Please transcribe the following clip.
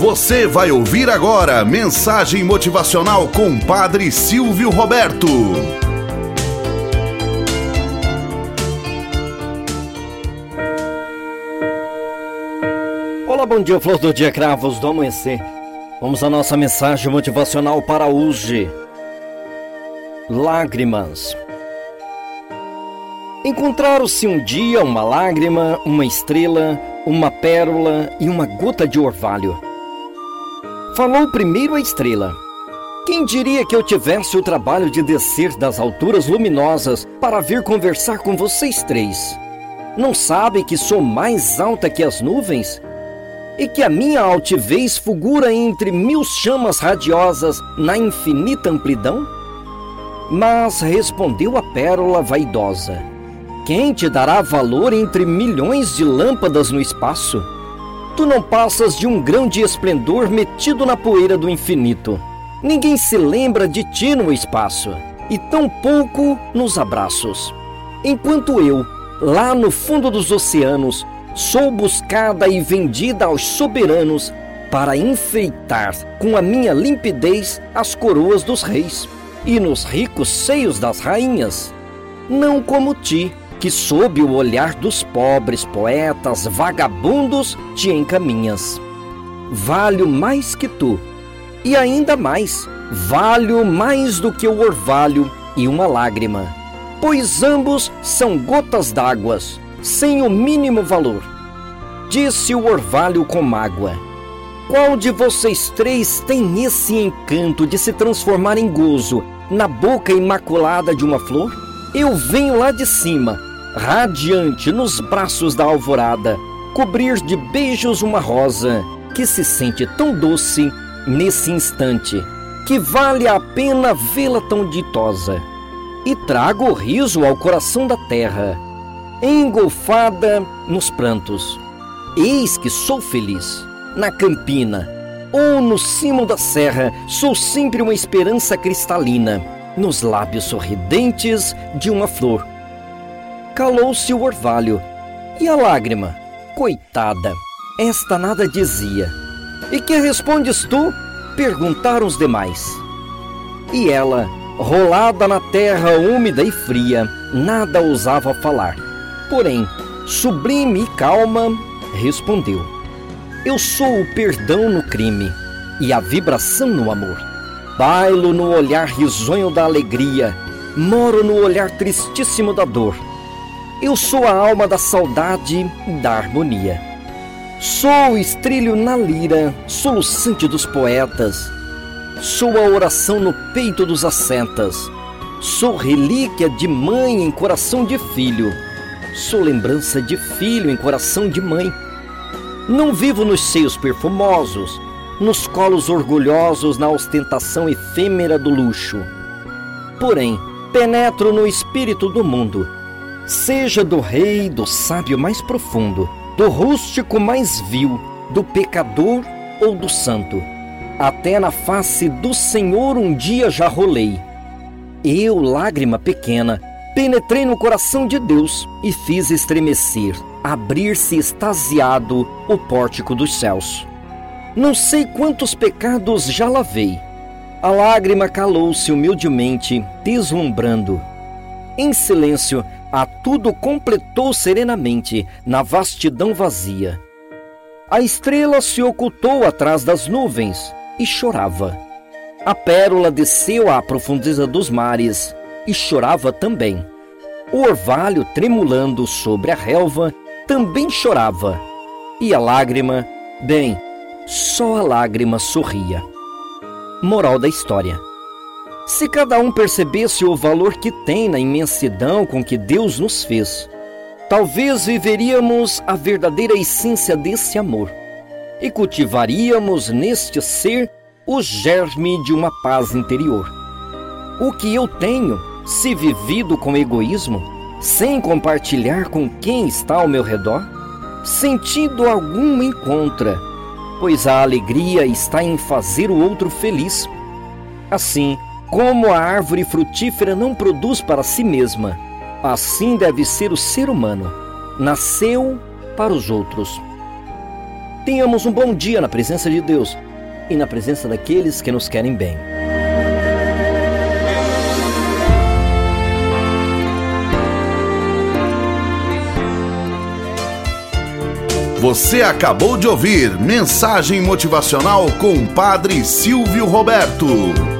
Você vai ouvir agora mensagem motivacional com Padre Silvio Roberto. Olá, bom dia, flor do dia, cravos do amanhecer. Vamos à nossa mensagem motivacional para hoje. Lágrimas. Encontraram-se um dia uma lágrima, uma estrela, uma pérola e uma gota de orvalho. Falou primeiro a estrela. Quem diria que eu tivesse o trabalho de descer das alturas luminosas para vir conversar com vocês três? Não sabe que sou mais alta que as nuvens? E que a minha altivez fulgura entre mil chamas radiosas na infinita amplidão? Mas respondeu a pérola vaidosa: Quem te dará valor entre milhões de lâmpadas no espaço? Tu não passas de um grão de esplendor metido na poeira do infinito. Ninguém se lembra de ti no espaço, e tão pouco nos abraços. Enquanto eu, lá no fundo dos oceanos, sou buscada e vendida aos soberanos para enfeitar com a minha limpidez as coroas dos reis e nos ricos seios das rainhas. Não como ti, que sob o olhar dos pobres poetas vagabundos te encaminhas. Valho mais que tu, e ainda mais, valho mais do que o orvalho e uma lágrima, pois ambos são gotas d'água, sem o mínimo valor. Disse o orvalho com mágoa. Qual de vocês três tem esse encanto de se transformar em gozo na boca imaculada de uma flor? Eu venho lá de cima radiante nos braços da alvorada, cobrir de beijos uma rosa que se sente tão doce nesse instante, que vale a pena vê-la tão ditosa. E trago o riso ao coração da terra, engolfada nos prantos. Eis que sou feliz, na campina ou no cimo da serra, sou sempre uma esperança cristalina, nos lábios sorridentes de uma flor calou-se o orvalho. E a lágrima? Coitada, esta nada dizia. E que respondes tu? Perguntaram os demais. E ela, rolada na terra úmida e fria, nada ousava falar. Porém, sublime e calma, respondeu: Eu sou o perdão no crime e a vibração no amor. Bailo no olhar risonho da alegria, moro no olhar tristíssimo da dor eu sou a alma da saudade e da harmonia. Sou o estrilho na lira, soluçante dos poetas. Sou a oração no peito dos ascetas. Sou relíquia de mãe em coração de filho. Sou lembrança de filho em coração de mãe. Não vivo nos seios perfumosos, nos colos orgulhosos na ostentação efêmera do luxo. Porém, penetro no espírito do mundo seja do rei, do sábio mais profundo, do rústico mais vil, do pecador ou do santo. Até na face do Senhor um dia já rolei. Eu, lágrima pequena, penetrei no coração de Deus e fiz estremecer, abrir-se extasiado o pórtico dos céus. Não sei quantos pecados já lavei. A lágrima calou-se humildemente, deslumbrando. Em silêncio, a tudo completou serenamente na vastidão vazia. A estrela se ocultou atrás das nuvens e chorava. A pérola desceu à profundeza dos mares e chorava também. O orvalho, tremulando sobre a relva, também chorava. E a lágrima, bem, só a lágrima sorria. Moral da história. Se cada um percebesse o valor que tem na imensidão com que Deus nos fez, talvez viveríamos a verdadeira essência desse amor e cultivaríamos neste ser o germe de uma paz interior. O que eu tenho, se vivido com egoísmo, sem compartilhar com quem está ao meu redor, sentido algum encontra, pois a alegria está em fazer o outro feliz. Assim, como a árvore frutífera não produz para si mesma, assim deve ser o ser humano. Nasceu para os outros. Tenhamos um bom dia na presença de Deus e na presença daqueles que nos querem bem. Você acabou de ouvir Mensagem Motivacional com o Padre Silvio Roberto.